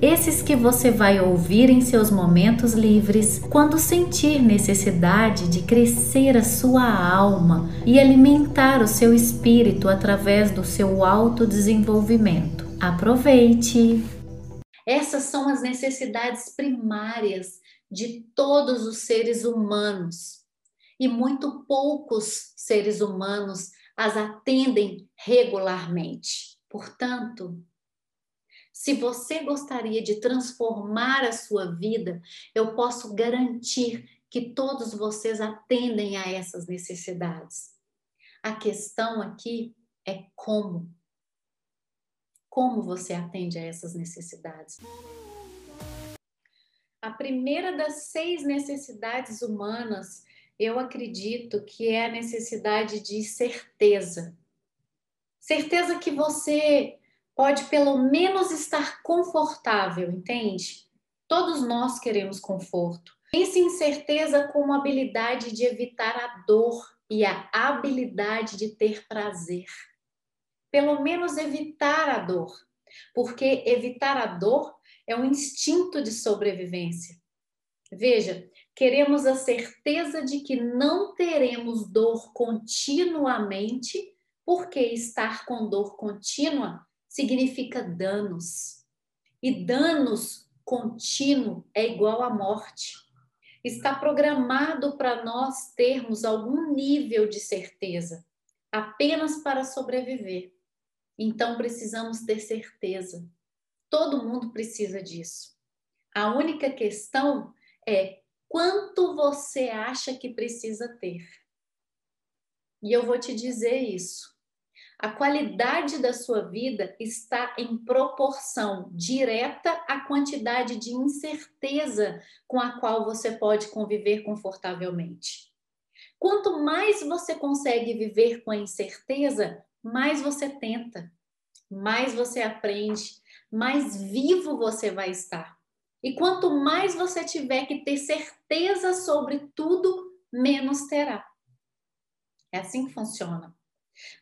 Esses que você vai ouvir em seus momentos livres, quando sentir necessidade de crescer a sua alma e alimentar o seu espírito através do seu autodesenvolvimento. Aproveite! Essas são as necessidades primárias de todos os seres humanos e muito poucos seres humanos as atendem regularmente. Portanto, se você gostaria de transformar a sua vida, eu posso garantir que todos vocês atendem a essas necessidades. A questão aqui é como. Como você atende a essas necessidades? A primeira das seis necessidades humanas eu acredito que é a necessidade de certeza. Certeza que você pode pelo menos estar confortável, entende? Todos nós queremos conforto. Pense em certeza como habilidade de evitar a dor e a habilidade de ter prazer. Pelo menos evitar a dor, porque evitar a dor é um instinto de sobrevivência. Veja, queremos a certeza de que não teremos dor continuamente, porque estar com dor contínua significa danos. E danos contínuo é igual à morte. Está programado para nós termos algum nível de certeza, apenas para sobreviver. Então precisamos ter certeza. Todo mundo precisa disso. A única questão é quanto você acha que precisa ter. E eu vou te dizer isso. A qualidade da sua vida está em proporção direta à quantidade de incerteza com a qual você pode conviver confortavelmente. Quanto mais você consegue viver com a incerteza, mais você tenta, mais você aprende, mais vivo você vai estar. E quanto mais você tiver que ter certeza sobre tudo, menos terá. É assim que funciona.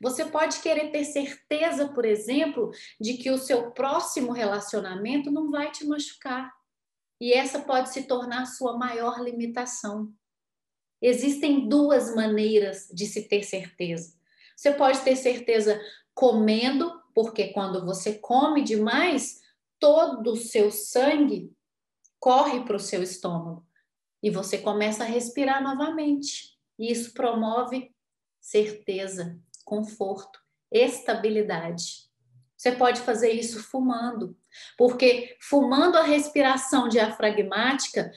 Você pode querer ter certeza, por exemplo, de que o seu próximo relacionamento não vai te machucar. E essa pode se tornar sua maior limitação. Existem duas maneiras de se ter certeza. Você pode ter certeza comendo, porque quando você come demais, todo o seu sangue corre para o seu estômago e você começa a respirar novamente. E isso promove certeza, conforto, estabilidade. Você pode fazer isso fumando, porque fumando a respiração diafragmática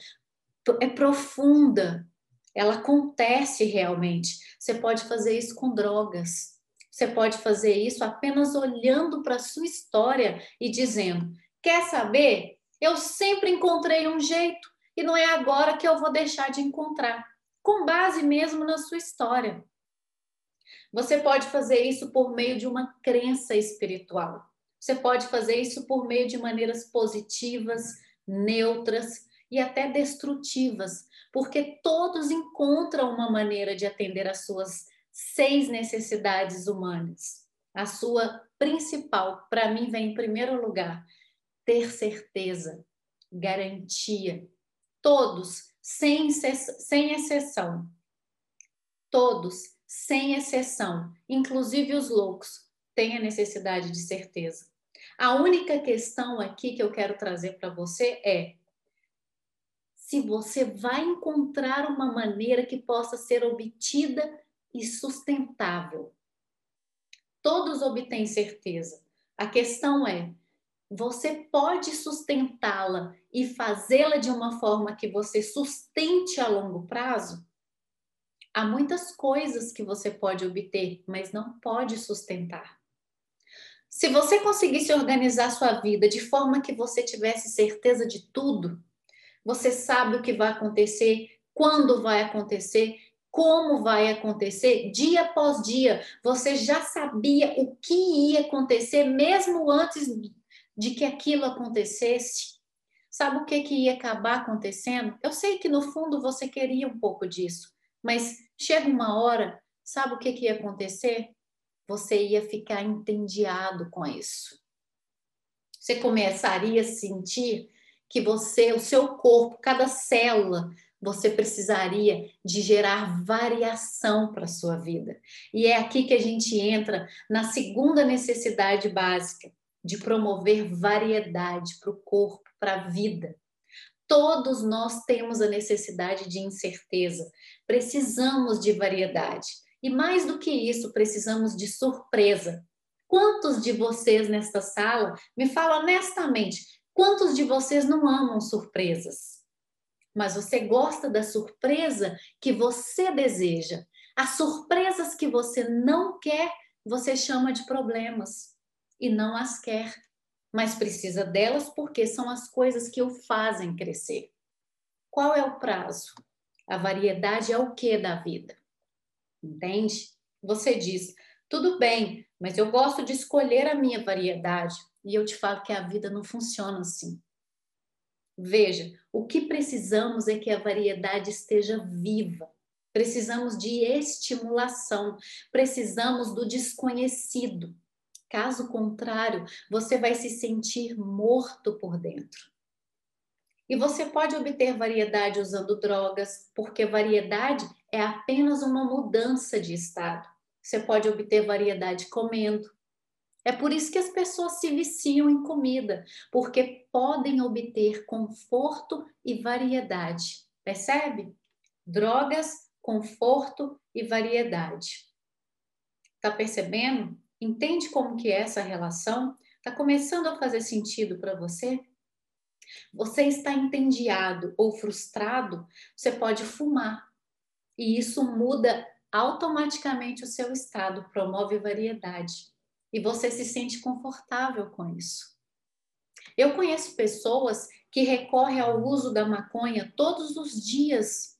é profunda, ela acontece realmente. Você pode fazer isso com drogas. Você pode fazer isso apenas olhando para a sua história e dizendo: Quer saber? Eu sempre encontrei um jeito e não é agora que eu vou deixar de encontrar, com base mesmo na sua história. Você pode fazer isso por meio de uma crença espiritual. Você pode fazer isso por meio de maneiras positivas, neutras e até destrutivas, porque todos encontram uma maneira de atender às suas seis necessidades humanas. A sua principal, para mim, vem em primeiro lugar, ter certeza, garantia. Todos, sem, sem exceção. Todos, sem exceção, inclusive os loucos, têm a necessidade de certeza. A única questão aqui que eu quero trazer para você é se você vai encontrar uma maneira que possa ser obtida e sustentável. Todos obtêm certeza. A questão é você pode sustentá-la e fazê-la de uma forma que você sustente a longo prazo? Há muitas coisas que você pode obter, mas não pode sustentar. Se você conseguisse organizar sua vida de forma que você tivesse certeza de tudo, você sabe o que vai acontecer, quando vai acontecer, como vai acontecer dia após dia. Você já sabia o que ia acontecer mesmo antes de que aquilo acontecesse. Sabe o que, que ia acabar acontecendo? Eu sei que no fundo você queria um pouco disso, mas chega uma hora, sabe o que, que ia acontecer? Você ia ficar entendiado com isso. Você começaria a sentir que você, o seu corpo, cada célula você precisaria de gerar variação para a sua vida. E é aqui que a gente entra na segunda necessidade básica, de promover variedade para o corpo, para a vida. Todos nós temos a necessidade de incerteza, precisamos de variedade. E mais do que isso, precisamos de surpresa. Quantos de vocês nesta sala, me fala honestamente, quantos de vocês não amam surpresas? mas você gosta da surpresa que você deseja. As surpresas que você não quer, você chama de problemas e não as quer, mas precisa delas porque são as coisas que o fazem crescer. Qual é o prazo? A variedade é o que da vida? Entende? Você diz, tudo bem, mas eu gosto de escolher a minha variedade. E eu te falo que a vida não funciona assim. Veja, o que precisamos é que a variedade esteja viva. Precisamos de estimulação, precisamos do desconhecido. Caso contrário, você vai se sentir morto por dentro. E você pode obter variedade usando drogas, porque variedade é apenas uma mudança de estado. Você pode obter variedade comendo, é por isso que as pessoas se viciam em comida, porque podem obter conforto e variedade. Percebe? Drogas, conforto e variedade. Tá percebendo? Entende como que essa relação? Tá começando a fazer sentido para você? Você está entediado ou frustrado, você pode fumar. E isso muda automaticamente o seu estado, promove variedade e você se sente confortável com isso. Eu conheço pessoas que recorrem ao uso da maconha todos os dias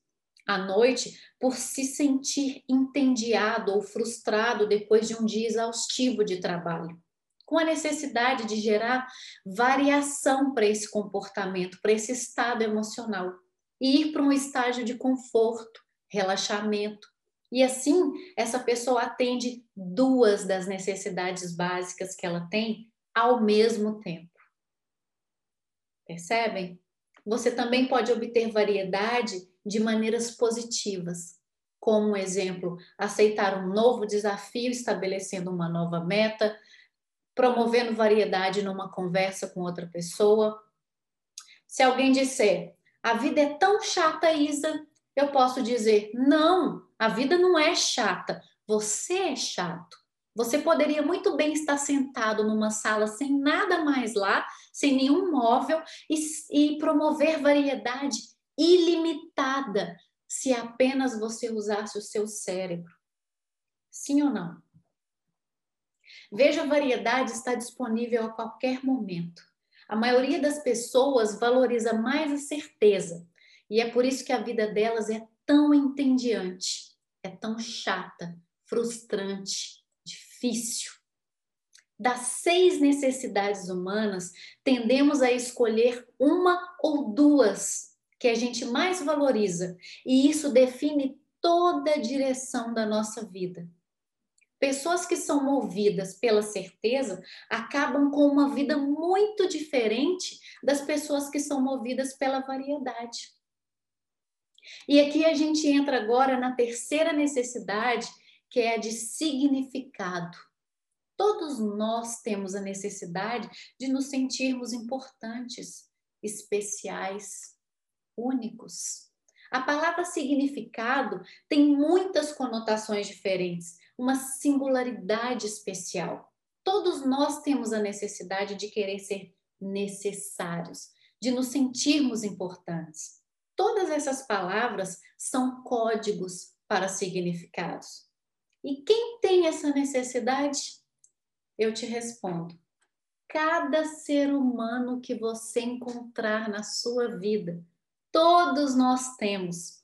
à noite por se sentir entediado ou frustrado depois de um dia exaustivo de trabalho, com a necessidade de gerar variação para esse comportamento, para esse estado emocional e ir para um estágio de conforto, relaxamento, e assim, essa pessoa atende duas das necessidades básicas que ela tem ao mesmo tempo. Percebem? Você também pode obter variedade de maneiras positivas, como, exemplo, aceitar um novo desafio, estabelecendo uma nova meta, promovendo variedade numa conversa com outra pessoa. Se alguém disser, a vida é tão chata, Isa, eu posso dizer: não, a vida não é chata, você é chato. Você poderia muito bem estar sentado numa sala sem nada mais lá, sem nenhum móvel e, e promover variedade ilimitada se apenas você usasse o seu cérebro. Sim ou não? Veja, a variedade está disponível a qualquer momento. A maioria das pessoas valoriza mais a certeza, e é por isso que a vida delas é tão entediante, é tão chata, frustrante, difícil. Das seis necessidades humanas, tendemos a escolher uma ou duas que a gente mais valoriza, e isso define toda a direção da nossa vida. Pessoas que são movidas pela certeza acabam com uma vida muito diferente das pessoas que são movidas pela variedade. E aqui a gente entra agora na terceira necessidade, que é a de significado. Todos nós temos a necessidade de nos sentirmos importantes, especiais, únicos. A palavra significado tem muitas conotações diferentes, uma singularidade especial. Todos nós temos a necessidade de querer ser necessários, de nos sentirmos importantes. Todas essas palavras são códigos para significados. E quem tem essa necessidade? Eu te respondo. Cada ser humano que você encontrar na sua vida, todos nós temos.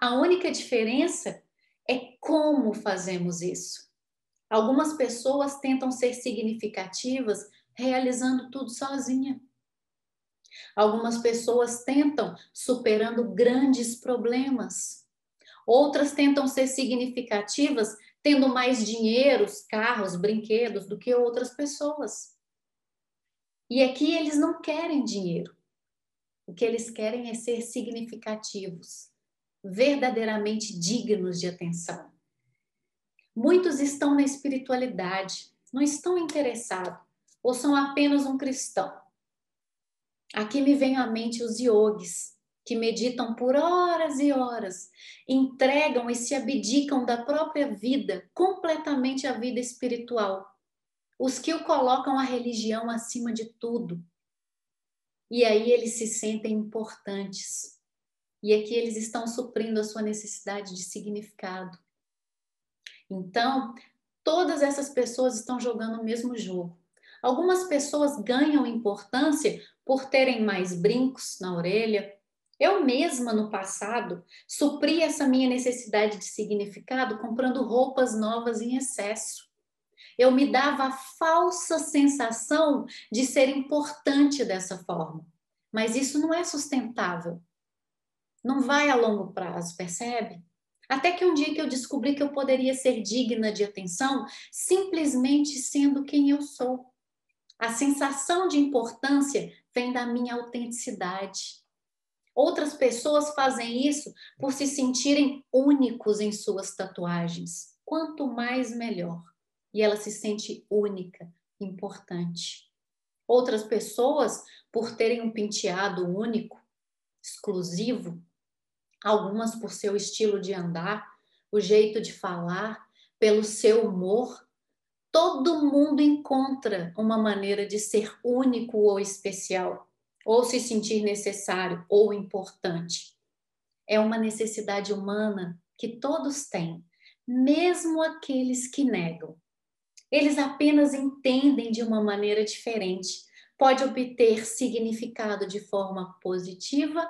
A única diferença é como fazemos isso. Algumas pessoas tentam ser significativas realizando tudo sozinha. Algumas pessoas tentam superando grandes problemas. Outras tentam ser significativas tendo mais dinheiro, carros, brinquedos do que outras pessoas. E aqui eles não querem dinheiro. O que eles querem é ser significativos, verdadeiramente dignos de atenção. Muitos estão na espiritualidade, não estão interessados, ou são apenas um cristão. Aqui me vem à mente os yogis, que meditam por horas e horas, entregam e se abdicam da própria vida, completamente a vida espiritual. Os que o colocam a religião acima de tudo. E aí eles se sentem importantes. E aqui eles estão suprindo a sua necessidade de significado. Então, todas essas pessoas estão jogando o mesmo jogo. Algumas pessoas ganham importância por terem mais brincos na orelha, eu mesma, no passado, supri essa minha necessidade de significado comprando roupas novas em excesso. Eu me dava a falsa sensação de ser importante dessa forma. Mas isso não é sustentável. Não vai a longo prazo, percebe? Até que um dia que eu descobri que eu poderia ser digna de atenção simplesmente sendo quem eu sou. A sensação de importância vem da minha autenticidade. Outras pessoas fazem isso por se sentirem únicos em suas tatuagens. Quanto mais, melhor. E ela se sente única, importante. Outras pessoas, por terem um penteado único, exclusivo, algumas por seu estilo de andar, o jeito de falar, pelo seu humor, todo mundo encontra uma maneira de ser único ou especial ou se sentir necessário ou importante. É uma necessidade humana que todos têm, mesmo aqueles que negam. Eles apenas entendem de uma maneira diferente. Pode obter significado de forma positiva,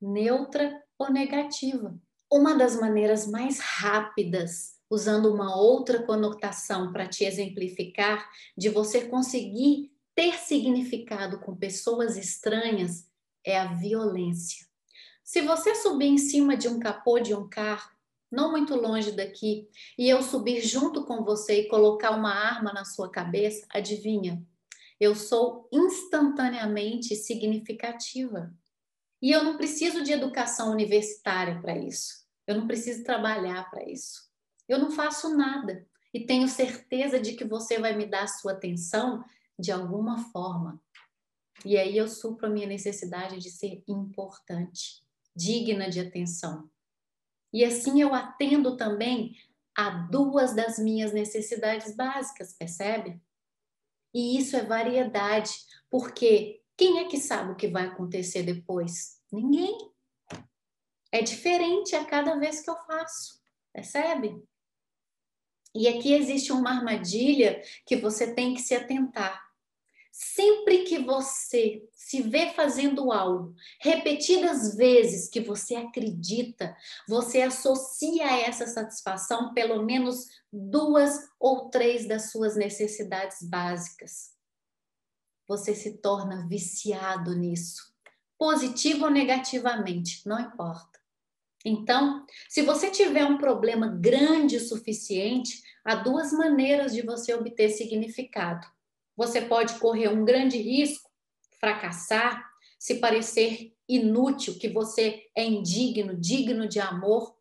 neutra ou negativa. Uma das maneiras mais rápidas, usando uma outra conotação para te exemplificar, de você conseguir ter significado com pessoas estranhas é a violência. Se você subir em cima de um capô de um carro, não muito longe daqui, e eu subir junto com você e colocar uma arma na sua cabeça, adivinha? Eu sou instantaneamente significativa. E eu não preciso de educação universitária para isso. Eu não preciso trabalhar para isso. Eu não faço nada. E tenho certeza de que você vai me dar sua atenção de alguma forma. E aí eu supro a minha necessidade de ser importante, digna de atenção. E assim eu atendo também a duas das minhas necessidades básicas, percebe? E isso é variedade, porque quem é que sabe o que vai acontecer depois? Ninguém. É diferente a cada vez que eu faço, percebe? E aqui existe uma armadilha que você tem que se atentar. Sempre que você se vê fazendo algo, repetidas vezes que você acredita, você associa essa satisfação pelo menos duas ou três das suas necessidades básicas. Você se torna viciado nisso, positivo ou negativamente, não importa. Então, se você tiver um problema grande o suficiente, há duas maneiras de você obter significado você pode correr um grande risco, fracassar, se parecer inútil, que você é indigno, digno de amor,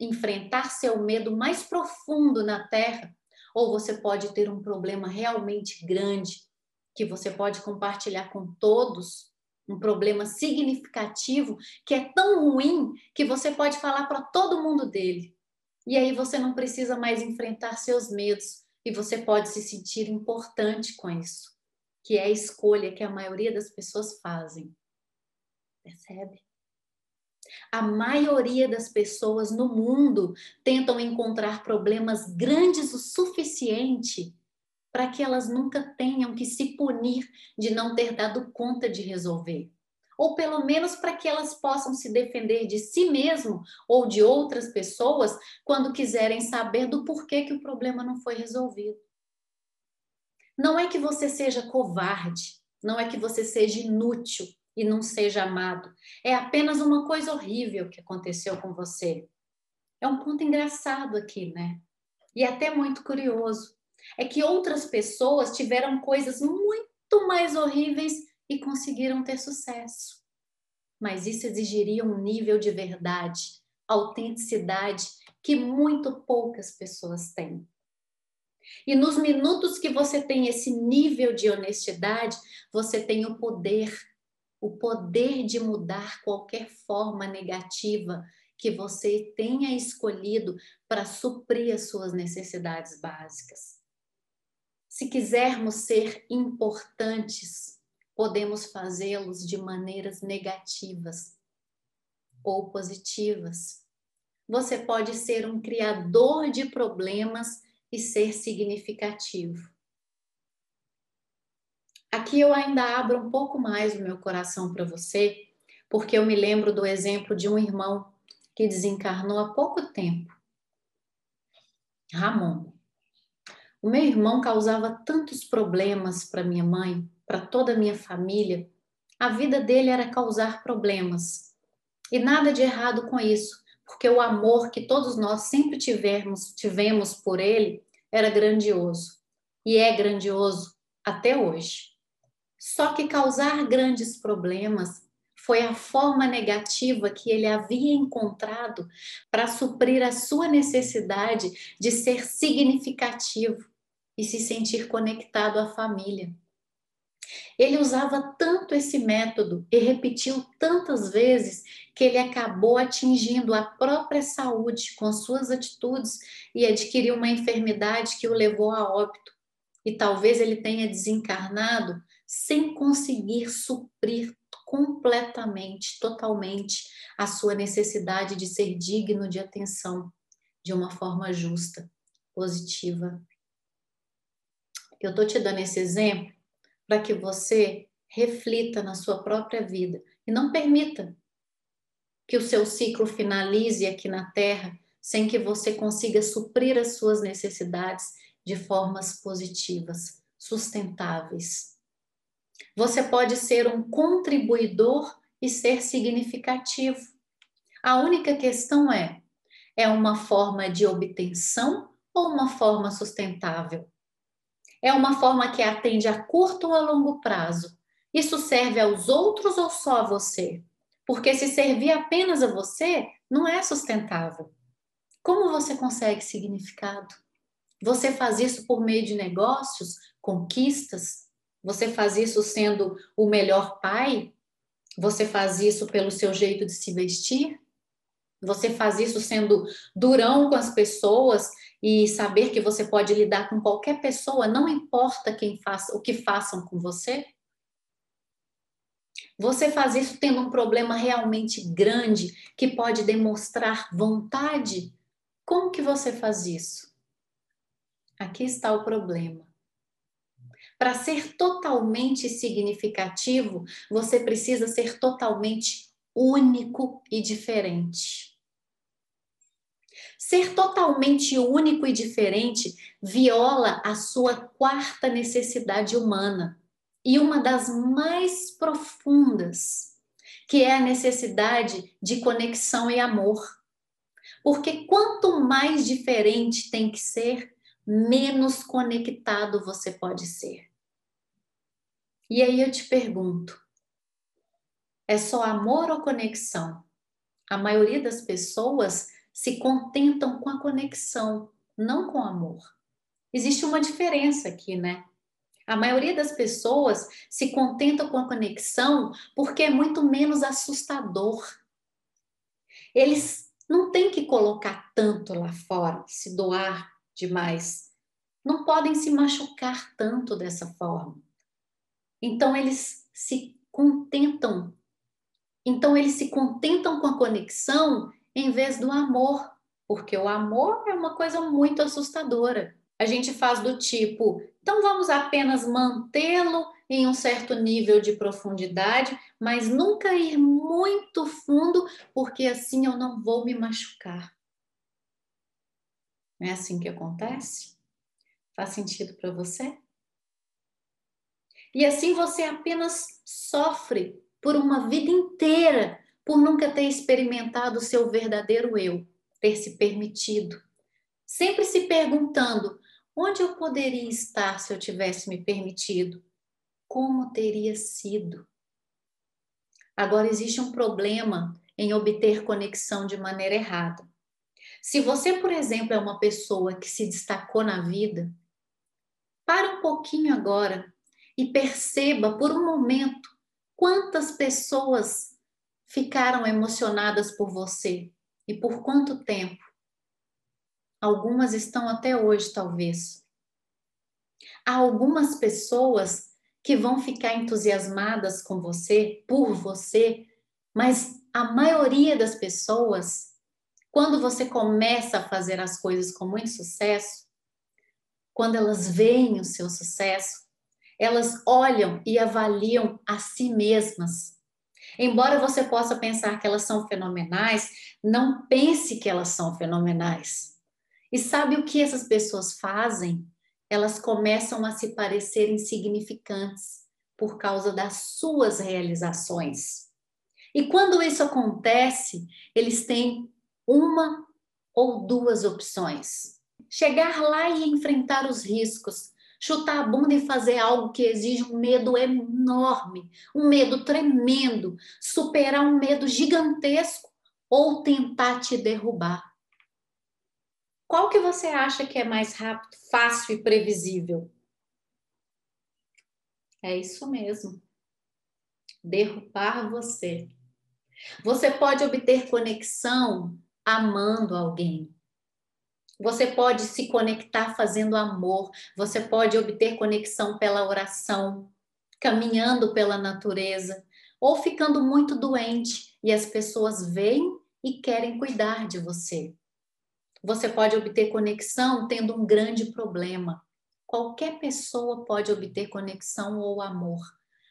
enfrentar seu medo mais profundo na terra, ou você pode ter um problema realmente grande que você pode compartilhar com todos, um problema significativo que é tão ruim que você pode falar para todo mundo dele. E aí você não precisa mais enfrentar seus medos, e você pode se sentir importante com isso, que é a escolha que a maioria das pessoas fazem. Percebe? A maioria das pessoas no mundo tentam encontrar problemas grandes o suficiente para que elas nunca tenham que se punir de não ter dado conta de resolver. Ou pelo menos para que elas possam se defender de si mesmo ou de outras pessoas quando quiserem saber do porquê que o problema não foi resolvido. Não é que você seja covarde, não é que você seja inútil e não seja amado. É apenas uma coisa horrível que aconteceu com você. É um ponto engraçado aqui, né? E até muito curioso. É que outras pessoas tiveram coisas muito mais horríveis e conseguiram ter sucesso. Mas isso exigiria um nível de verdade, autenticidade que muito poucas pessoas têm. E nos minutos que você tem esse nível de honestidade, você tem o poder, o poder de mudar qualquer forma negativa que você tenha escolhido para suprir as suas necessidades básicas. Se quisermos ser importantes, podemos fazê-los de maneiras negativas ou positivas. Você pode ser um criador de problemas e ser significativo. Aqui eu ainda abro um pouco mais o meu coração para você, porque eu me lembro do exemplo de um irmão que desencarnou há pouco tempo. Ramon. O meu irmão causava tantos problemas para minha mãe, para toda a minha família. A vida dele era causar problemas. E nada de errado com isso, porque o amor que todos nós sempre tivemos, tivemos por ele era grandioso. E é grandioso até hoje. Só que causar grandes problemas foi a forma negativa que ele havia encontrado para suprir a sua necessidade de ser significativo e se sentir conectado à família. Ele usava tanto esse método e repetiu tantas vezes que ele acabou atingindo a própria saúde com suas atitudes e adquiriu uma enfermidade que o levou a óbito. E talvez ele tenha desencarnado sem conseguir suprir completamente, totalmente a sua necessidade de ser digno de atenção de uma forma justa, positiva eu estou te dando esse exemplo para que você reflita na sua própria vida e não permita que o seu ciclo finalize aqui na Terra sem que você consiga suprir as suas necessidades de formas positivas, sustentáveis. Você pode ser um contribuidor e ser significativo. A única questão é: é uma forma de obtenção ou uma forma sustentável? É uma forma que atende a curto ou a longo prazo. Isso serve aos outros ou só a você? Porque se servir apenas a você, não é sustentável. Como você consegue significado? Você faz isso por meio de negócios, conquistas? Você faz isso sendo o melhor pai? Você faz isso pelo seu jeito de se vestir? Você faz isso sendo durão com as pessoas e saber que você pode lidar com qualquer pessoa, não importa quem faça, o que façam com você? Você faz isso tendo um problema realmente grande que pode demonstrar vontade? Como que você faz isso? Aqui está o problema. Para ser totalmente significativo, você precisa ser totalmente único e diferente. Ser totalmente único e diferente viola a sua quarta necessidade humana e uma das mais profundas, que é a necessidade de conexão e amor. Porque quanto mais diferente tem que ser, menos conectado você pode ser. E aí eu te pergunto: é só amor ou conexão? A maioria das pessoas se contentam com a conexão, não com o amor. Existe uma diferença aqui, né? A maioria das pessoas se contenta com a conexão porque é muito menos assustador. Eles não têm que colocar tanto lá fora, se doar demais. Não podem se machucar tanto dessa forma. Então eles se contentam. Então eles se contentam com a conexão em vez do amor, porque o amor é uma coisa muito assustadora. A gente faz do tipo, então vamos apenas mantê-lo em um certo nível de profundidade, mas nunca ir muito fundo, porque assim eu não vou me machucar. Não é assim que acontece? Faz sentido para você? E assim você apenas sofre por uma vida inteira por nunca ter experimentado o seu verdadeiro eu, ter se permitido. Sempre se perguntando: onde eu poderia estar se eu tivesse me permitido? Como teria sido? Agora, existe um problema em obter conexão de maneira errada. Se você, por exemplo, é uma pessoa que se destacou na vida, para um pouquinho agora e perceba por um momento quantas pessoas ficaram emocionadas por você e por quanto tempo. Algumas estão até hoje, talvez. Há algumas pessoas que vão ficar entusiasmadas com você, por você, mas a maioria das pessoas, quando você começa a fazer as coisas com muito sucesso, quando elas veem o seu sucesso, elas olham e avaliam a si mesmas. Embora você possa pensar que elas são fenomenais, não pense que elas são fenomenais. E sabe o que essas pessoas fazem? Elas começam a se parecer insignificantes por causa das suas realizações. E quando isso acontece, eles têm uma ou duas opções: chegar lá e enfrentar os riscos, chutar a bunda e fazer algo que exige um medo enorme, um medo tremendo, superar um medo gigantesco ou tentar te derrubar. Qual que você acha que é mais rápido, fácil e previsível? É isso mesmo. Derrubar você. Você pode obter conexão amando alguém. Você pode se conectar fazendo amor, você pode obter conexão pela oração, caminhando pela natureza, ou ficando muito doente e as pessoas veem e querem cuidar de você. Você pode obter conexão tendo um grande problema. Qualquer pessoa pode obter conexão ou amor,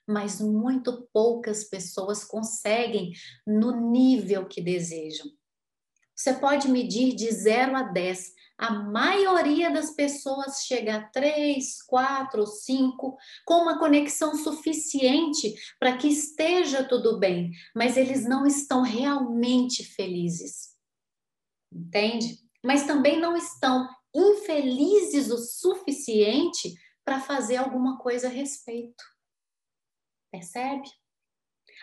mas muito poucas pessoas conseguem no nível que desejam. Você pode medir de 0 a 10 a maioria das pessoas chega a três, quatro, cinco, com uma conexão suficiente para que esteja tudo bem, mas eles não estão realmente felizes. Entende? Mas também não estão infelizes o suficiente para fazer alguma coisa a respeito. Percebe?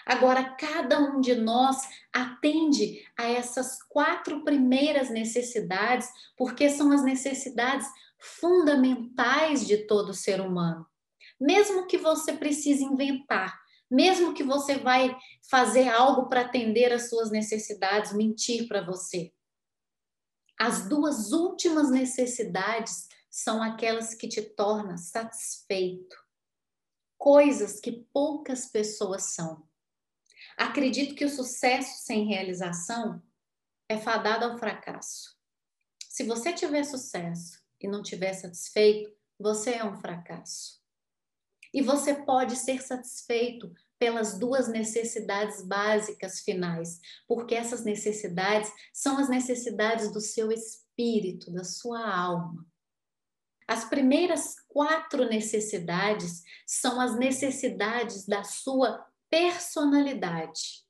Agora, cada um de nós atende a essas quatro primeiras necessidades, porque são as necessidades fundamentais de todo ser humano. Mesmo que você precise inventar, mesmo que você vai fazer algo para atender às suas necessidades, mentir para você. As duas últimas necessidades são aquelas que te tornam satisfeito. Coisas que poucas pessoas são. Acredito que o sucesso sem realização é fadado ao fracasso. Se você tiver sucesso e não tiver satisfeito, você é um fracasso. E você pode ser satisfeito pelas duas necessidades básicas finais, porque essas necessidades são as necessidades do seu espírito, da sua alma. As primeiras quatro necessidades são as necessidades da sua personalidade.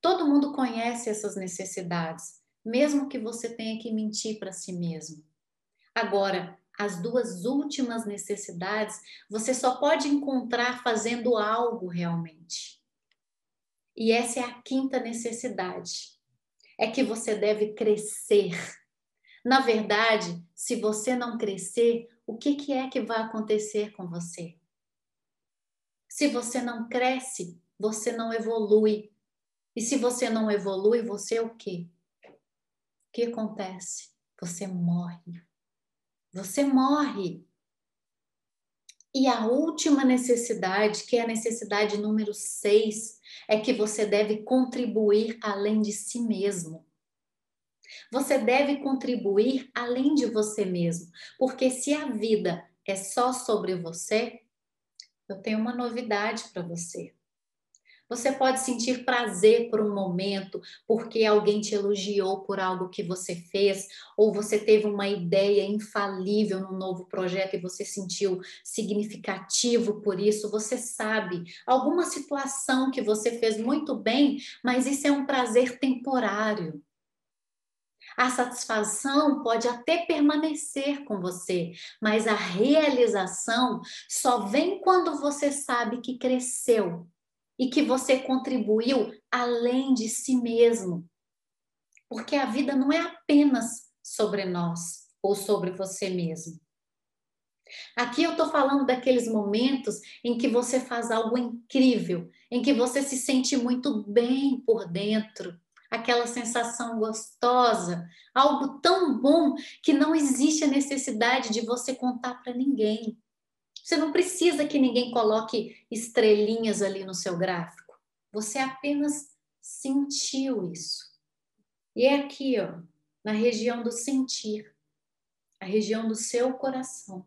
Todo mundo conhece essas necessidades, mesmo que você tenha que mentir para si mesmo. Agora, as duas últimas necessidades você só pode encontrar fazendo algo realmente. E essa é a quinta necessidade. É que você deve crescer. Na verdade, se você não crescer, o que, que é que vai acontecer com você? Se você não cresce, você não evolui. E se você não evolui, você é o quê? O que acontece? Você morre. Você morre. E a última necessidade, que é a necessidade número seis, é que você deve contribuir além de si mesmo. Você deve contribuir além de você mesmo, porque se a vida é só sobre você, eu tenho uma novidade para você. Você pode sentir prazer por um momento, porque alguém te elogiou por algo que você fez, ou você teve uma ideia infalível num novo projeto e você sentiu significativo por isso. Você sabe alguma situação que você fez muito bem, mas isso é um prazer temporário. A satisfação pode até permanecer com você, mas a realização só vem quando você sabe que cresceu e que você contribuiu além de si mesmo. Porque a vida não é apenas sobre nós ou sobre você mesmo. Aqui eu estou falando daqueles momentos em que você faz algo incrível, em que você se sente muito bem por dentro, aquela sensação gostosa, algo tão bom que não existe a necessidade de você contar para ninguém. Você não precisa que ninguém coloque estrelinhas ali no seu gráfico. Você apenas sentiu isso. E é aqui, ó, na região do sentir, a região do seu coração.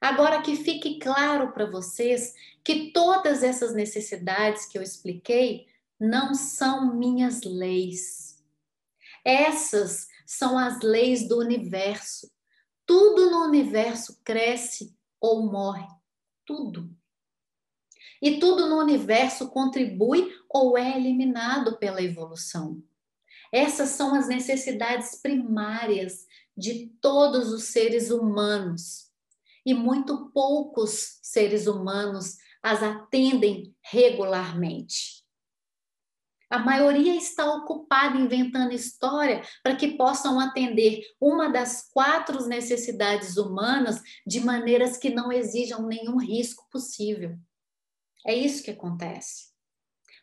Agora que fique claro para vocês que todas essas necessidades que eu expliquei não são minhas leis. Essas são as leis do universo. Tudo no universo cresce ou morre. Tudo. E tudo no universo contribui ou é eliminado pela evolução. Essas são as necessidades primárias de todos os seres humanos. E muito poucos seres humanos as atendem regularmente. A maioria está ocupada inventando história para que possam atender uma das quatro necessidades humanas de maneiras que não exijam nenhum risco possível. É isso que acontece.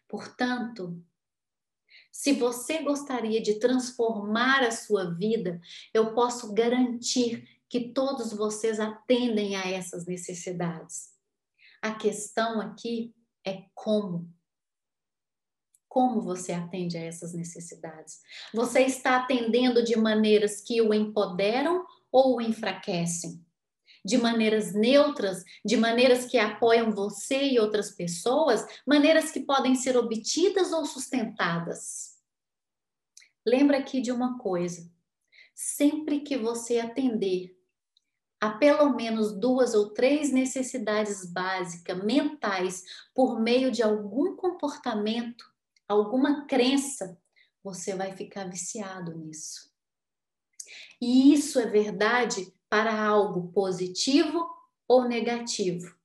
Portanto, se você gostaria de transformar a sua vida, eu posso garantir que todos vocês atendem a essas necessidades. A questão aqui é como como você atende a essas necessidades? Você está atendendo de maneiras que o empoderam ou o enfraquecem? De maneiras neutras, de maneiras que apoiam você e outras pessoas, maneiras que podem ser obtidas ou sustentadas. Lembra aqui de uma coisa: sempre que você atender a pelo menos duas ou três necessidades básicas mentais por meio de algum comportamento, alguma crença, você vai ficar viciado nisso. E isso é verdade para algo positivo ou negativo.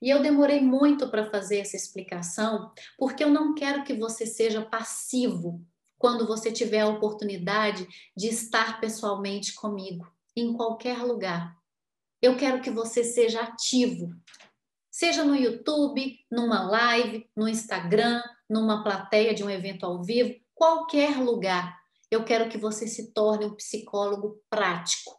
E eu demorei muito para fazer essa explicação, porque eu não quero que você seja passivo quando você tiver a oportunidade de estar pessoalmente comigo, em qualquer lugar. Eu quero que você seja ativo, seja no YouTube, numa live, no Instagram, numa plateia de um evento ao vivo, qualquer lugar. Eu quero que você se torne um psicólogo prático,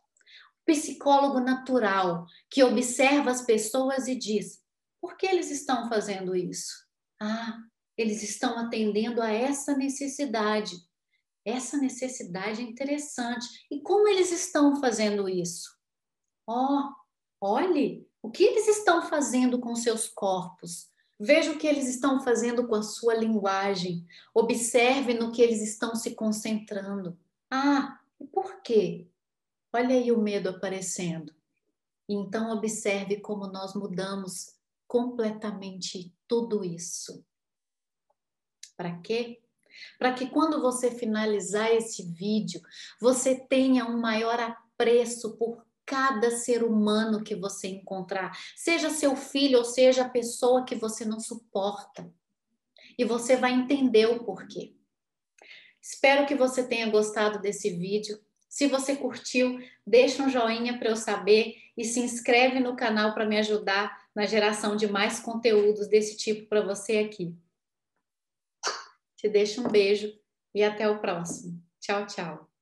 psicólogo natural, que observa as pessoas e diz: por que eles estão fazendo isso? Ah, eles estão atendendo a essa necessidade. Essa necessidade é interessante. E como eles estão fazendo isso? Ó, oh, olhe, o que eles estão fazendo com seus corpos? Veja o que eles estão fazendo com a sua linguagem. Observe no que eles estão se concentrando. Ah, por quê? Olha aí o medo aparecendo. Então, observe como nós mudamos completamente tudo isso. Para quê? Para que quando você finalizar esse vídeo, você tenha um maior apreço por cada ser humano que você encontrar, seja seu filho ou seja a pessoa que você não suporta. E você vai entender o porquê. Espero que você tenha gostado desse vídeo. Se você curtiu, deixa um joinha para eu saber e se inscreve no canal para me ajudar na geração de mais conteúdos desse tipo para você aqui. Te deixo um beijo e até o próximo. Tchau, tchau.